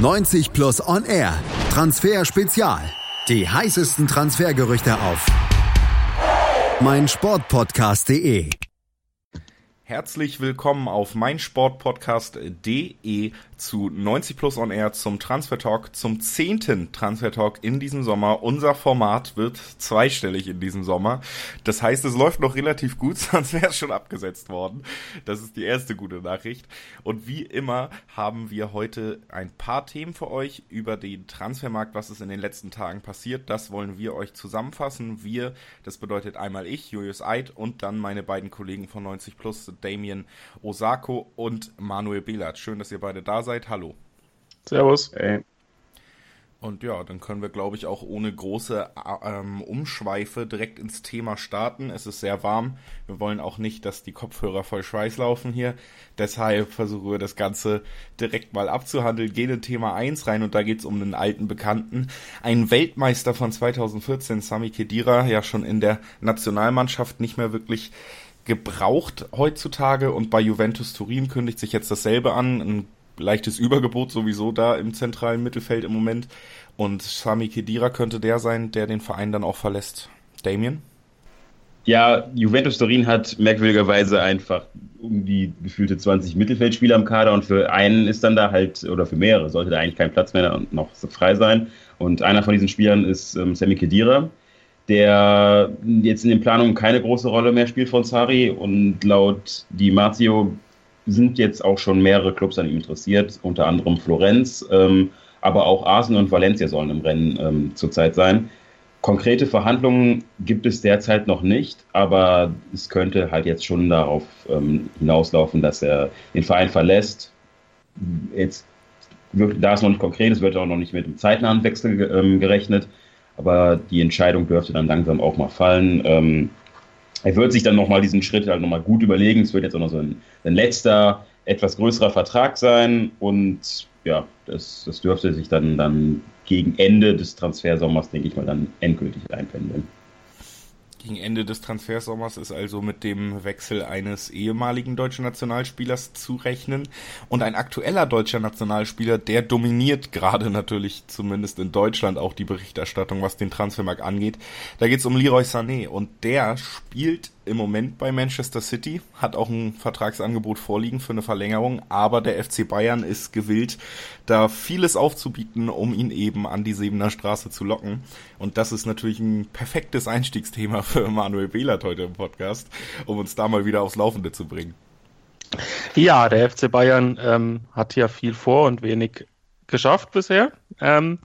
90 Plus On Air. Transfer Spezial. Die heißesten Transfergerüchte auf meinsportpodcast.de. Herzlich willkommen auf meinsportpodcast.de zu 90 Plus On Air zum Transfer Talk, zum zehnten Transfer Talk in diesem Sommer. Unser Format wird zweistellig in diesem Sommer. Das heißt, es läuft noch relativ gut, sonst wäre es schon abgesetzt worden. Das ist die erste gute Nachricht. Und wie immer haben wir heute ein paar Themen für euch über den Transfermarkt, was ist in den letzten Tagen passiert. Das wollen wir euch zusammenfassen. Wir, das bedeutet einmal ich, Julius Eid und dann meine beiden Kollegen von 90 Plus, Damien Osako und Manuel Behlert. Schön, dass ihr beide da seid. Hallo. Servus. Hey. Und ja, dann können wir, glaube ich, auch ohne große ähm, Umschweife direkt ins Thema starten. Es ist sehr warm. Wir wollen auch nicht, dass die Kopfhörer voll Schweiß laufen hier. Deshalb versuchen wir das Ganze direkt mal abzuhandeln. Gehen in Thema 1 rein und da geht es um einen alten Bekannten. Ein Weltmeister von 2014, Sami Kedira, ja schon in der Nationalmannschaft nicht mehr wirklich gebraucht heutzutage und bei Juventus Turin kündigt sich jetzt dasselbe an. Ein leichtes Übergebot sowieso da im zentralen Mittelfeld im Moment. Und Sami Kedira könnte der sein, der den Verein dann auch verlässt. Damien? Ja, Juventus Turin hat merkwürdigerweise einfach um die gefühlte 20 Mittelfeldspieler am Kader und für einen ist dann da halt, oder für mehrere, sollte da eigentlich kein Platz mehr noch frei sein. Und einer von diesen Spielern ist ähm, Sami Kedira, der jetzt in den Planungen keine große Rolle mehr spielt von Sari und laut Di Marzio sind jetzt auch schon mehrere Clubs an ihm interessiert, unter anderem Florenz, ähm, aber auch Arsenal und Valencia sollen im Rennen ähm, zurzeit sein. Konkrete Verhandlungen gibt es derzeit noch nicht, aber es könnte halt jetzt schon darauf ähm, hinauslaufen, dass er den Verein verlässt. Jetzt da ist noch nicht konkret, es wird auch noch nicht mit dem zeitnahen Wechsel ähm, gerechnet, aber die Entscheidung dürfte dann langsam auch mal fallen. Er wird sich dann nochmal diesen Schritt halt nochmal gut überlegen. Es wird jetzt auch noch so ein, ein letzter, etwas größerer Vertrag sein und ja, das, das dürfte sich dann, dann gegen Ende des Transfersommers, denke ich mal, dann endgültig einpendeln. Gegen Ende des Transfersommers ist also mit dem Wechsel eines ehemaligen deutschen Nationalspielers zu rechnen. Und ein aktueller deutscher Nationalspieler, der dominiert gerade natürlich zumindest in Deutschland auch die Berichterstattung, was den Transfermarkt angeht. Da geht es um Leroy Sané und der spielt im Moment bei Manchester City, hat auch ein Vertragsangebot vorliegen für eine Verlängerung, aber der FC Bayern ist gewillt, da vieles aufzubieten, um ihn eben an die Sebener Straße zu locken. Und das ist natürlich ein perfektes Einstiegsthema für Manuel Behlert heute im Podcast, um uns da mal wieder aufs Laufende zu bringen. Ja, der FC Bayern ähm, hat ja viel vor und wenig geschafft bisher. Ähm,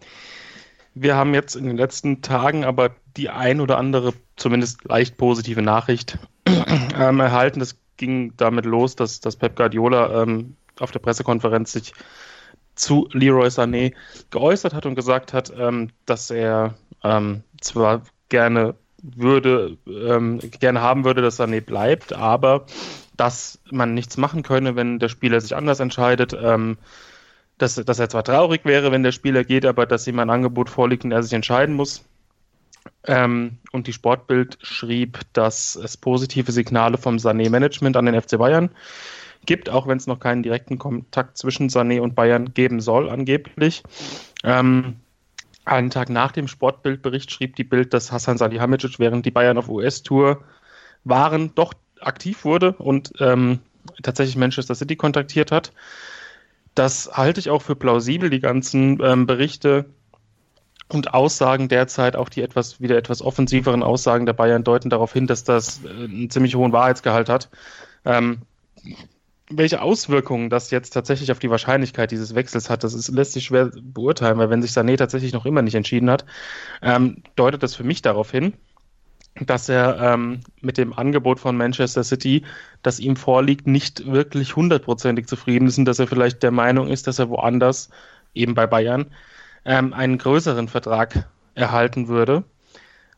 wir haben jetzt in den letzten Tagen aber die ein oder andere, zumindest leicht positive Nachricht ähm, erhalten. Das ging damit los, dass, dass Pep Guardiola ähm, auf der Pressekonferenz sich zu Leroy Sané geäußert hat und gesagt hat, ähm, dass er ähm, zwar gerne würde, ähm, gerne haben würde, dass Sané bleibt, aber dass man nichts machen könne, wenn der Spieler sich anders entscheidet. Ähm, dass, dass er zwar traurig wäre, wenn der Spieler geht, aber dass ihm ein Angebot vorliegt und er sich entscheiden muss. Ähm, und die Sportbild schrieb, dass es positive Signale vom Sané-Management an den FC Bayern gibt, auch wenn es noch keinen direkten Kontakt zwischen Sané und Bayern geben soll, angeblich. Ähm, einen Tag nach dem Sportbildbericht schrieb die Bild, dass Hassan Salihamidzic, während die Bayern auf US-Tour waren, doch aktiv wurde und ähm, tatsächlich Manchester City kontaktiert hat. Das halte ich auch für plausibel, die ganzen ähm, Berichte und Aussagen derzeit, auch die etwas wieder etwas offensiveren Aussagen der Bayern deuten darauf hin, dass das äh, einen ziemlich hohen Wahrheitsgehalt hat. Ähm, welche Auswirkungen das jetzt tatsächlich auf die Wahrscheinlichkeit dieses Wechsels hat, das ist, lässt sich schwer beurteilen, weil wenn sich Sané tatsächlich noch immer nicht entschieden hat, ähm, deutet das für mich darauf hin, dass er ähm, mit dem Angebot von Manchester City, das ihm vorliegt, nicht wirklich hundertprozentig zufrieden ist und dass er vielleicht der Meinung ist, dass er woanders, eben bei Bayern, ähm, einen größeren Vertrag erhalten würde.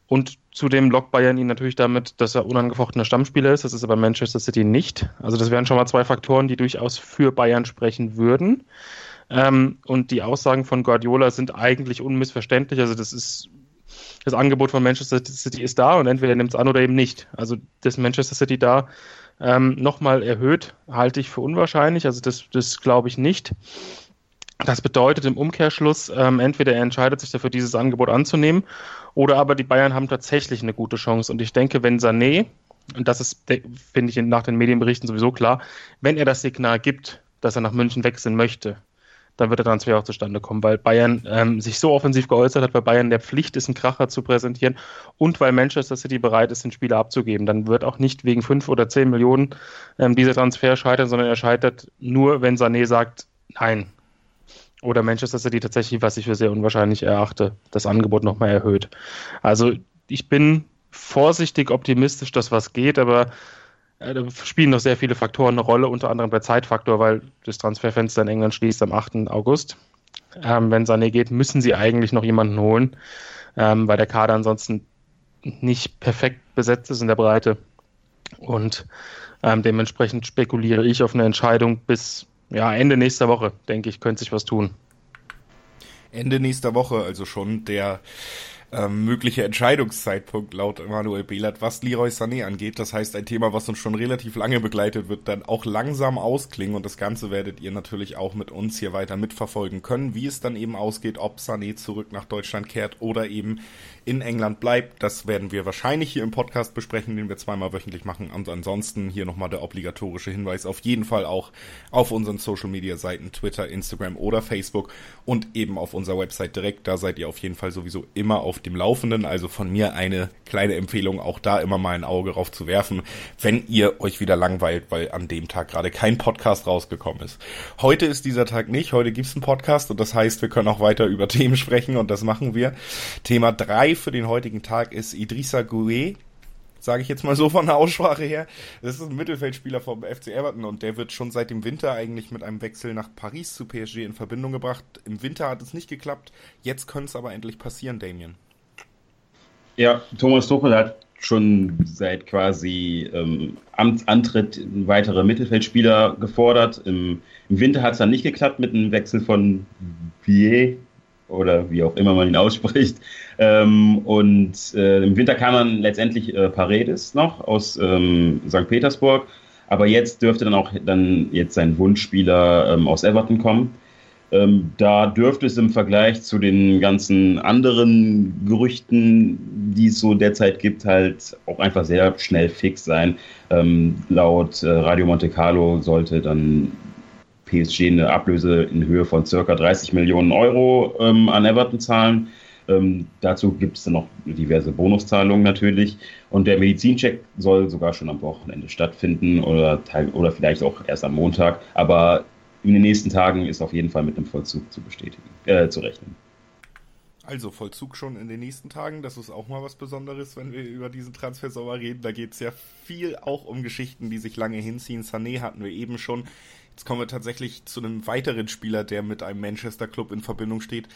Und zudem lockt Bayern ihn natürlich damit, dass er unangefochtener Stammspieler ist. Das ist aber Manchester City nicht. Also das wären schon mal zwei Faktoren, die durchaus für Bayern sprechen würden. Ähm, und die Aussagen von Guardiola sind eigentlich unmissverständlich. Also das ist das Angebot von Manchester City ist da und entweder nimmt es an oder eben nicht. Also, dass Manchester City da ähm, nochmal erhöht, halte ich für unwahrscheinlich. Also, das, das glaube ich nicht. Das bedeutet im Umkehrschluss, ähm, entweder er entscheidet sich dafür, dieses Angebot anzunehmen, oder aber die Bayern haben tatsächlich eine gute Chance. Und ich denke, wenn Sané, und das ist, finde ich, nach den Medienberichten sowieso klar, wenn er das Signal gibt, dass er nach München wechseln möchte, dann wird der Transfer auch zustande kommen, weil Bayern ähm, sich so offensiv geäußert hat, weil Bayern der Pflicht ist, einen Kracher zu präsentieren und weil Manchester City bereit ist, den Spieler abzugeben. Dann wird auch nicht wegen fünf oder zehn Millionen ähm, dieser Transfer scheitern, sondern er scheitert nur, wenn Sané sagt, nein. Oder Manchester City tatsächlich, was ich für sehr unwahrscheinlich erachte, das Angebot nochmal erhöht. Also ich bin vorsichtig optimistisch, dass was geht, aber da spielen noch sehr viele Faktoren eine Rolle, unter anderem der Zeitfaktor, weil das Transferfenster in England schließt am 8. August. Ähm, wenn Sané geht, müssen sie eigentlich noch jemanden holen, ähm, weil der Kader ansonsten nicht perfekt besetzt ist in der Breite. Und ähm, dementsprechend spekuliere ich auf eine Entscheidung bis ja, Ende nächster Woche, denke ich, könnte sich was tun. Ende nächster Woche, also schon der ähm, mögliche Entscheidungszeitpunkt laut Emanuel Behlert, was Leroy Sané angeht. Das heißt, ein Thema, was uns schon relativ lange begleitet, wird dann auch langsam ausklingen und das Ganze werdet ihr natürlich auch mit uns hier weiter mitverfolgen können, wie es dann eben ausgeht, ob Sané zurück nach Deutschland kehrt oder eben in England bleibt. Das werden wir wahrscheinlich hier im Podcast besprechen, den wir zweimal wöchentlich machen. Und ansonsten hier nochmal der obligatorische Hinweis auf jeden Fall auch auf unseren Social Media Seiten Twitter, Instagram oder Facebook und eben auf unserer Website direkt. Da seid ihr auf jeden Fall sowieso immer auf dem Laufenden. Also von mir eine kleine Empfehlung, auch da immer mal ein Auge drauf zu werfen, wenn ihr euch wieder langweilt, weil an dem Tag gerade kein Podcast rausgekommen ist. Heute ist dieser Tag nicht. Heute gibt's einen Podcast und das heißt, wir können auch weiter über Themen sprechen und das machen wir. Thema drei für den heutigen Tag ist Idrissa Gueye, sage ich jetzt mal so von der Aussprache her. Das ist ein Mittelfeldspieler vom FC Everton und der wird schon seit dem Winter eigentlich mit einem Wechsel nach Paris zu PSG in Verbindung gebracht. Im Winter hat es nicht geklappt, jetzt könnte es aber endlich passieren, Damien. Ja, Thomas Tuchel hat schon seit quasi ähm, Amtsantritt weitere Mittelfeldspieler gefordert. Im, im Winter hat es dann nicht geklappt mit einem Wechsel von Bier oder wie auch immer man ihn ausspricht. Ähm, und äh, im Winter kam dann letztendlich äh, Paredes noch aus ähm, St. Petersburg, aber jetzt dürfte dann auch dann jetzt sein Wunschspieler ähm, aus Everton kommen. Ähm, da dürfte es im Vergleich zu den ganzen anderen Gerüchten, die es so derzeit gibt, halt auch einfach sehr schnell fix sein. Ähm, laut äh, Radio Monte Carlo sollte dann PSG eine Ablöse in Höhe von circa 30 Millionen Euro ähm, an Everton zahlen. Ähm, dazu gibt es dann noch diverse Bonuszahlungen natürlich. Und der Medizincheck soll sogar schon am Wochenende stattfinden oder, oder vielleicht auch erst am Montag. Aber in den nächsten Tagen ist auf jeden Fall mit einem Vollzug zu bestätigen, äh, zu rechnen. Also Vollzug schon in den nächsten Tagen. Das ist auch mal was Besonderes, wenn wir über diesen Transfer reden. Da geht es ja viel auch um Geschichten, die sich lange hinziehen. Sané hatten wir eben schon. Jetzt kommen wir tatsächlich zu einem weiteren Spieler, der mit einem Manchester Club in Verbindung steht,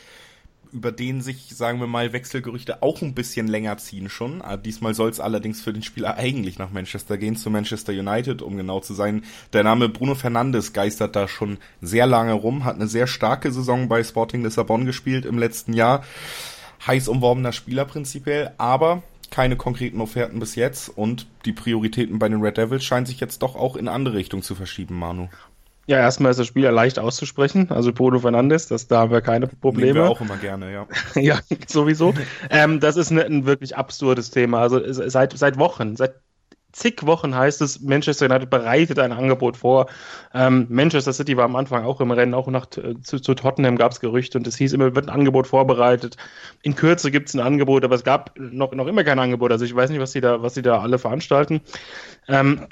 über den sich, sagen wir mal, Wechselgerüchte auch ein bisschen länger ziehen schon. Ah, diesmal soll es allerdings für den Spieler eigentlich nach Manchester gehen, zu Manchester United, um genau zu sein. Der Name Bruno Fernandes geistert da schon sehr lange rum, hat eine sehr starke Saison bei Sporting Lissabon gespielt im letzten Jahr. Heiß umworbener Spieler prinzipiell, aber keine konkreten Offerten bis jetzt und die Prioritäten bei den Red Devils scheinen sich jetzt doch auch in andere Richtungen zu verschieben, Manu. Ja, erstmal ist das Spieler leicht auszusprechen, also Bruno Fernandes, das, da haben wir keine Probleme. Nehmen wir auch immer gerne, ja. ja, sowieso. ähm, das ist ein, ein, wirklich absurdes Thema. Also seit, seit Wochen, seit zig Wochen heißt es, Manchester United bereitet ein Angebot vor. Ähm, Manchester City war am Anfang auch im Rennen, auch nach zu, zu Tottenham gab es Gerüchte und es hieß immer, wird ein Angebot vorbereitet. In Kürze gibt es ein Angebot, aber es gab noch, noch immer kein Angebot. Also ich weiß nicht, was sie da, was sie da alle veranstalten. Ähm,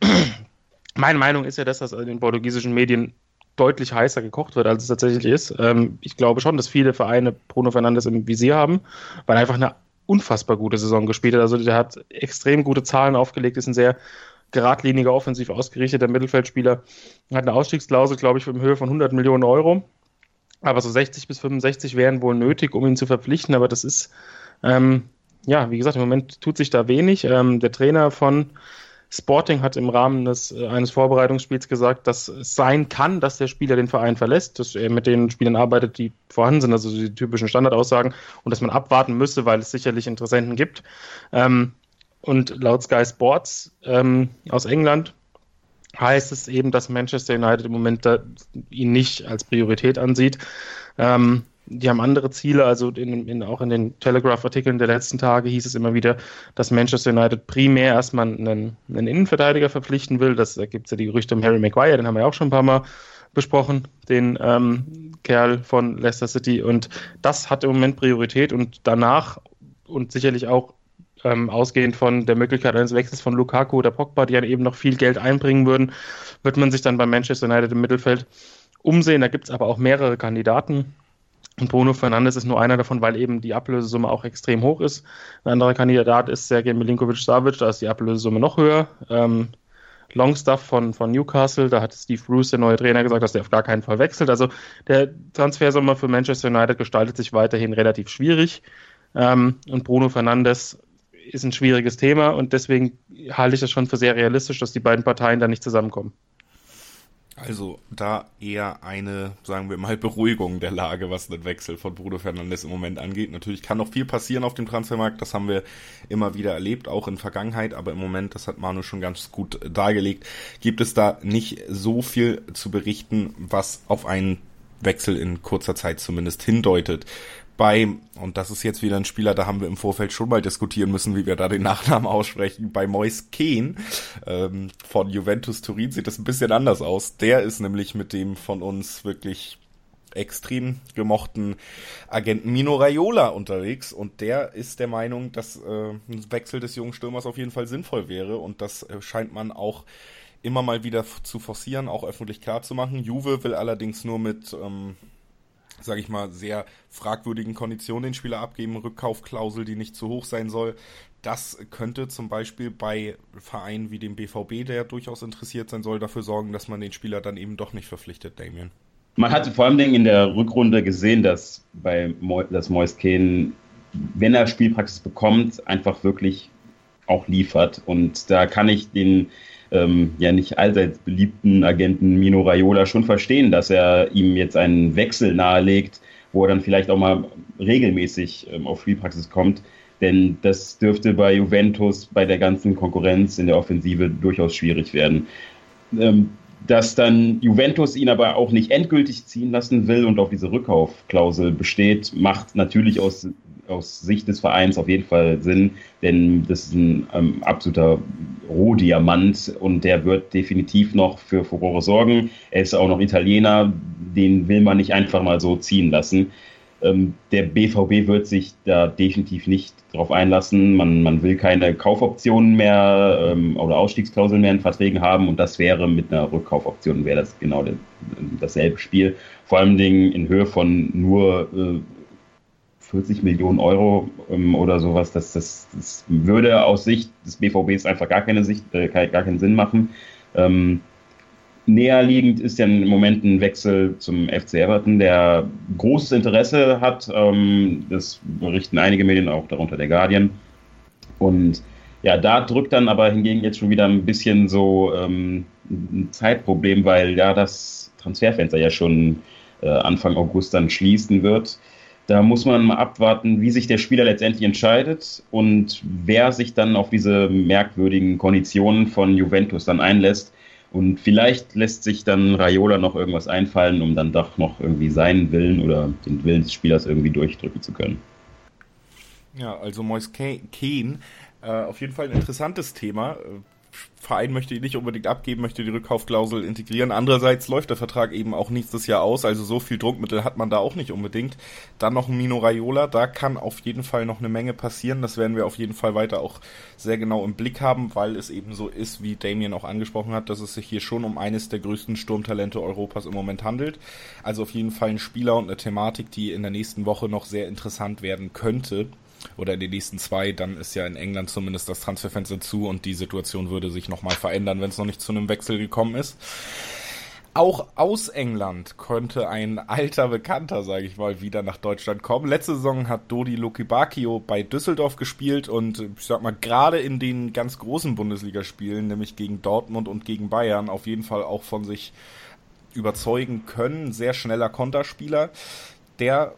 meine Meinung ist ja, dass das in den portugiesischen Medien deutlich heißer gekocht wird, als es tatsächlich ist. Ähm, ich glaube schon, dass viele Vereine Bruno Fernandes im Visier haben, weil er einfach eine unfassbar gute Saison gespielt hat. Also der hat extrem gute Zahlen aufgelegt, ist ein sehr geradliniger, offensiv ausgerichteter Mittelfeldspieler, hat eine Ausstiegsklausel, glaube ich, in Höhe von 100 Millionen Euro. Aber so 60 bis 65 wären wohl nötig, um ihn zu verpflichten. Aber das ist, ähm, ja, wie gesagt, im Moment tut sich da wenig. Ähm, der Trainer von Sporting hat im Rahmen des, äh, eines Vorbereitungsspiels gesagt, dass es sein kann, dass der Spieler den Verein verlässt, dass er mit den Spielern arbeitet, die vorhanden sind, also die typischen Standardaussagen, und dass man abwarten müsse, weil es sicherlich Interessenten gibt. Ähm, und laut Sky Sports ähm, aus England heißt es eben, dass Manchester United im Moment ihn nicht als Priorität ansieht. Ähm, die haben andere Ziele, also in, in, auch in den Telegraph-Artikeln der letzten Tage hieß es immer wieder, dass Manchester United primär erstmal einen, einen Innenverteidiger verpflichten will. Das, da gibt es ja die Gerüchte um Harry Maguire, den haben wir auch schon ein paar Mal besprochen, den ähm, Kerl von Leicester City. Und das hat im Moment Priorität und danach und sicherlich auch ähm, ausgehend von der Möglichkeit eines Wechsels von Lukaku oder Pogba, die dann eben noch viel Geld einbringen würden, wird man sich dann bei Manchester United im Mittelfeld umsehen. Da gibt es aber auch mehrere Kandidaten. Und Bruno Fernandes ist nur einer davon, weil eben die Ablösesumme auch extrem hoch ist. Ein anderer Kandidat ist Sergej Milinkovic-Savic, da ist die Ablösesumme noch höher. Ähm, Longstaff von, von Newcastle, da hat Steve Bruce, der neue Trainer, gesagt, dass der auf gar keinen Fall wechselt. Also der Transfersommer für Manchester United gestaltet sich weiterhin relativ schwierig. Ähm, und Bruno Fernandes ist ein schwieriges Thema und deswegen halte ich das schon für sehr realistisch, dass die beiden Parteien da nicht zusammenkommen. Also da eher eine, sagen wir mal, Beruhigung der Lage, was den Wechsel von Bruno Fernandes im Moment angeht. Natürlich kann noch viel passieren auf dem Transfermarkt, das haben wir immer wieder erlebt, auch in Vergangenheit, aber im Moment, das hat Manu schon ganz gut dargelegt, gibt es da nicht so viel zu berichten, was auf einen Wechsel in kurzer Zeit zumindest hindeutet bei, und das ist jetzt wieder ein Spieler, da haben wir im Vorfeld schon mal diskutieren müssen, wie wir da den Nachnamen aussprechen, bei Mois Kehn ähm, von Juventus Turin sieht das ein bisschen anders aus. Der ist nämlich mit dem von uns wirklich extrem gemochten Agenten Mino Raiola unterwegs und der ist der Meinung, dass äh, ein Wechsel des jungen Stürmers auf jeden Fall sinnvoll wäre und das äh, scheint man auch immer mal wieder zu forcieren, auch öffentlich klar zu machen. Juve will allerdings nur mit ähm, sage ich mal, sehr fragwürdigen Konditionen den Spieler abgeben, Rückkaufklausel, die nicht zu hoch sein soll. Das könnte zum Beispiel bei Vereinen wie dem BVB, der durchaus interessiert sein soll, dafür sorgen, dass man den Spieler dann eben doch nicht verpflichtet, Damien. Man hatte vor allem in der Rückrunde gesehen, dass bei Mo dass Mois Kane, wenn er Spielpraxis bekommt, einfach wirklich auch liefert. Und da kann ich den ähm, ja nicht allseits beliebten Agenten Mino Raiola schon verstehen, dass er ihm jetzt einen Wechsel nahelegt, wo er dann vielleicht auch mal regelmäßig ähm, auf Spielpraxis kommt. Denn das dürfte bei Juventus bei der ganzen Konkurrenz in der Offensive durchaus schwierig werden. Ähm, dass dann Juventus ihn aber auch nicht endgültig ziehen lassen will und auf diese Rückkaufklausel besteht, macht natürlich aus aus Sicht des Vereins auf jeden Fall Sinn, denn das ist ein ähm, absoluter Rohdiamant und der wird definitiv noch für Furore sorgen. Er ist auch noch Italiener, den will man nicht einfach mal so ziehen lassen. Ähm, der BVB wird sich da definitiv nicht drauf einlassen. Man, man will keine Kaufoptionen mehr ähm, oder Ausstiegsklauseln mehr in Verträgen haben und das wäre mit einer Rückkaufoption wäre das genau de, dasselbe Spiel. Vor allem in Höhe von nur äh, 40 Millionen Euro ähm, oder sowas, das, das, das würde aus Sicht des BVBs einfach gar keine Sicht, äh, gar keinen Sinn machen. Ähm, näherliegend ist ja im Moment ein Wechsel zum FC Everton, der großes Interesse hat. Ähm, das berichten einige Medien, auch darunter der Guardian. Und ja, da drückt dann aber hingegen jetzt schon wieder ein bisschen so ähm, ein Zeitproblem, weil ja das Transferfenster ja schon äh, Anfang August dann schließen wird. Da muss man mal abwarten, wie sich der Spieler letztendlich entscheidet und wer sich dann auf diese merkwürdigen Konditionen von Juventus dann einlässt. Und vielleicht lässt sich dann Raiola noch irgendwas einfallen, um dann doch noch irgendwie seinen Willen oder den Willen des Spielers irgendwie durchdrücken zu können. Ja, also Mois Kane, äh, auf jeden Fall ein interessantes Thema. Verein möchte ihn nicht unbedingt abgeben, möchte die Rückkaufklausel integrieren. Andererseits läuft der Vertrag eben auch nächstes Jahr aus, also so viel Druckmittel hat man da auch nicht unbedingt. Dann noch Mino Raiola, da kann auf jeden Fall noch eine Menge passieren. Das werden wir auf jeden Fall weiter auch sehr genau im Blick haben, weil es eben so ist, wie Damien auch angesprochen hat, dass es sich hier schon um eines der größten Sturmtalente Europas im Moment handelt. Also auf jeden Fall ein Spieler und eine Thematik, die in der nächsten Woche noch sehr interessant werden könnte oder in den nächsten zwei, dann ist ja in England zumindest das Transferfenster zu und die Situation würde sich nochmal verändern, wenn es noch nicht zu einem Wechsel gekommen ist. Auch aus England könnte ein alter Bekannter, sage ich mal, wieder nach Deutschland kommen. Letzte Saison hat Dodi Lukibakio bei Düsseldorf gespielt und ich sag mal, gerade in den ganz großen Bundesligaspielen, nämlich gegen Dortmund und gegen Bayern, auf jeden Fall auch von sich überzeugen können. Sehr schneller Konterspieler. Der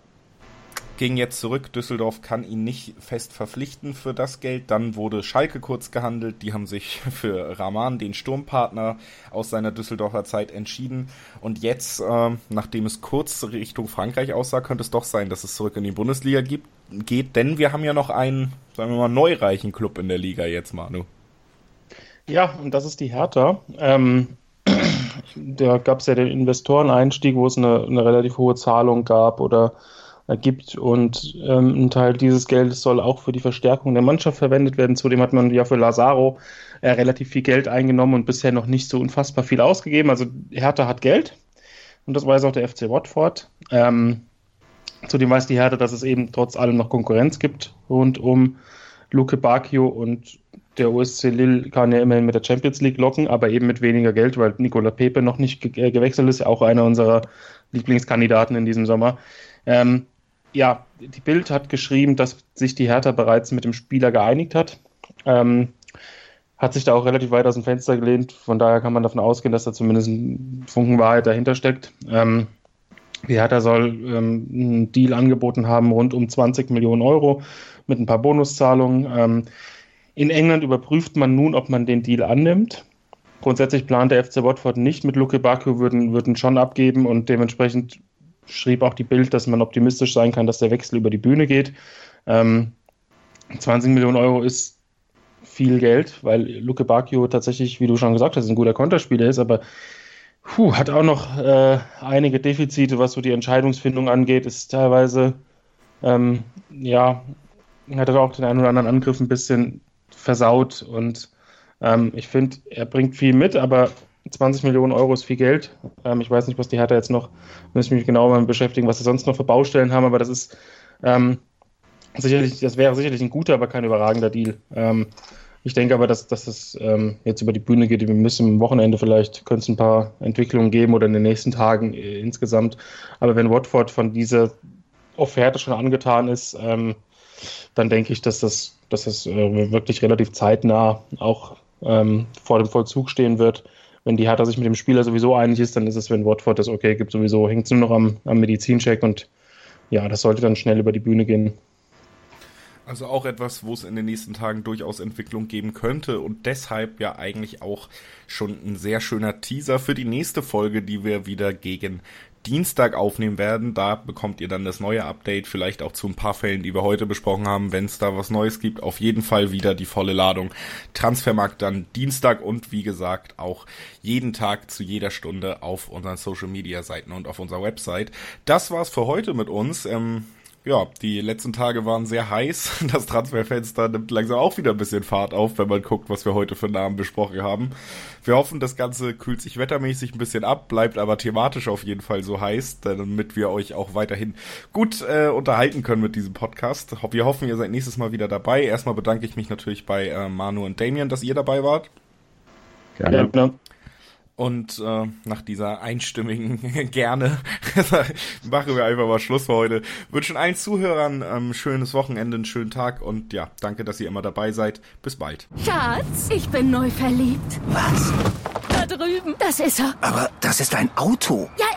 ging jetzt zurück. Düsseldorf kann ihn nicht fest verpflichten für das Geld. Dann wurde Schalke kurz gehandelt. Die haben sich für Rahman, den Sturmpartner aus seiner Düsseldorfer Zeit, entschieden. Und jetzt, äh, nachdem es kurz Richtung Frankreich aussah, könnte es doch sein, dass es zurück in die Bundesliga gibt, geht. Denn wir haben ja noch einen, sagen wir mal, neureichen Club in der Liga jetzt, Manu. Ja, und das ist die Hertha. Ähm, da gab es ja den Investoreneinstieg, wo es eine, eine relativ hohe Zahlung gab oder gibt. Und ähm, ein Teil dieses Geldes soll auch für die Verstärkung der Mannschaft verwendet werden. Zudem hat man ja für Lazaro äh, relativ viel Geld eingenommen und bisher noch nicht so unfassbar viel ausgegeben. Also Hertha hat Geld und das weiß auch der FC Watford. Ähm, zudem weiß die Hertha, dass es eben trotz allem noch Konkurrenz gibt rund um Luke Bacchio und der OSC Lille kann ja immerhin mit der Champions League locken, aber eben mit weniger Geld, weil Nicola Pepe noch nicht ge äh, gewechselt ist, auch einer unserer Lieblingskandidaten in diesem Sommer. Ähm, ja, die Bild hat geschrieben, dass sich die Hertha bereits mit dem Spieler geeinigt hat. Ähm, hat sich da auch relativ weit aus dem Fenster gelehnt. Von daher kann man davon ausgehen, dass da zumindest ein Funken Wahrheit dahinter steckt. Ähm, die Hertha soll ähm, einen Deal angeboten haben, rund um 20 Millionen Euro mit ein paar Bonuszahlungen. Ähm, in England überprüft man nun, ob man den Deal annimmt. Grundsätzlich plant der FC Watford nicht mit Luke Baku, würden, würden schon abgeben und dementsprechend schrieb auch die Bild, dass man optimistisch sein kann, dass der Wechsel über die Bühne geht. Ähm, 20 Millionen Euro ist viel Geld, weil Luke Bacchio tatsächlich, wie du schon gesagt hast, ein guter Konterspieler ist, aber puh, hat auch noch äh, einige Defizite, was so die Entscheidungsfindung angeht, ist teilweise, ähm, ja, hat er auch den einen oder anderen Angriff ein bisschen versaut und ähm, ich finde, er bringt viel mit, aber 20 Millionen Euro ist viel Geld. Ähm, ich weiß nicht, was die Hertha jetzt noch, muss ich mich genau mal beschäftigen, was sie sonst noch für Baustellen haben, aber das ist ähm, sicherlich, das wäre sicherlich ein guter, aber kein überragender Deal. Ähm, ich denke aber, dass, dass es ähm, jetzt über die Bühne geht. Wir müssen am Wochenende vielleicht, könnte es ein paar Entwicklungen geben oder in den nächsten Tagen äh, insgesamt. Aber wenn Watford von dieser Offerte schon angetan ist, ähm, dann denke ich, dass das, dass das äh, wirklich relativ zeitnah auch ähm, vor dem Vollzug stehen wird wenn die Hertha sich mit dem Spieler sowieso einig ist, dann ist es, wenn Watford das okay gibt, sowieso hängt es nur noch am, am Medizincheck und ja, das sollte dann schnell über die Bühne gehen. Also auch etwas, wo es in den nächsten Tagen durchaus Entwicklung geben könnte und deshalb ja eigentlich auch schon ein sehr schöner Teaser für die nächste Folge, die wir wieder gegen Dienstag aufnehmen werden. Da bekommt ihr dann das neue Update, vielleicht auch zu ein paar Fällen, die wir heute besprochen haben, wenn es da was Neues gibt. Auf jeden Fall wieder die volle Ladung. Transfermarkt dann Dienstag und wie gesagt auch jeden Tag zu jeder Stunde auf unseren Social Media Seiten und auf unserer Website. Das war's für heute mit uns. Ähm, ja, die letzten Tage waren sehr heiß. Das Transferfenster nimmt langsam auch wieder ein bisschen Fahrt auf, wenn man guckt, was wir heute für Namen besprochen haben. Wir hoffen, das Ganze kühlt sich wettermäßig ein bisschen ab, bleibt aber thematisch auf jeden Fall so heiß, damit wir euch auch weiterhin gut äh, unterhalten können mit diesem Podcast. Wir hoffen, ihr seid nächstes Mal wieder dabei. Erstmal bedanke ich mich natürlich bei äh, Manu und Damien, dass ihr dabei wart. Gerne. Ja, und äh, nach dieser einstimmigen Gerne machen wir einfach mal Schluss für heute. Wünschen allen Zuhörern ähm, schönes Wochenende, einen schönen Tag und ja, danke, dass ihr immer dabei seid. Bis bald. Schatz, ich bin neu verliebt. Was? Da drüben. Das ist er. Aber das ist ein Auto. Ja,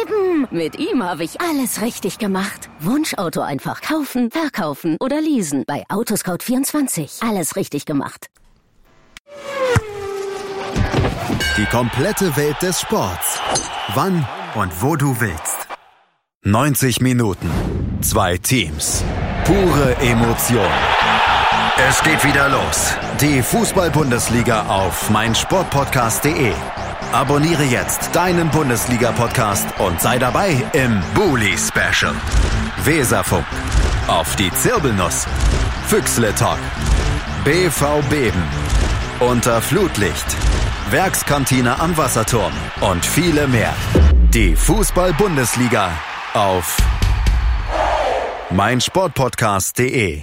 eben. Mit ihm habe ich alles richtig gemacht. Wunschauto einfach kaufen, verkaufen oder leasen. Bei Autoscout24. Alles richtig gemacht. Die komplette Welt des Sports. Wann und wo du willst. 90 Minuten. Zwei Teams. Pure Emotion. Es geht wieder los. Die Fußball-Bundesliga auf meinsportpodcast.de. Abonniere jetzt deinen Bundesliga-Podcast und sei dabei im Bully Special. Weserfunk. Auf die Zirbelnuss. Füchsle Talk. BV Beben. Unter Flutlicht. Werkskantine am Wasserturm und viele mehr. Die Fußball-Bundesliga auf meinsportpodcast.de.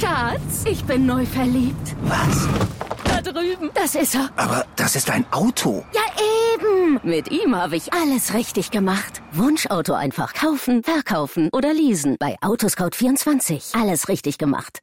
Schatz, ich bin neu verliebt. Was? Da drüben. Das ist er. Aber das ist ein Auto. Ja, eben. Mit ihm habe ich alles richtig gemacht. Wunschauto einfach kaufen, verkaufen oder leasen. Bei Autoscout24. Alles richtig gemacht.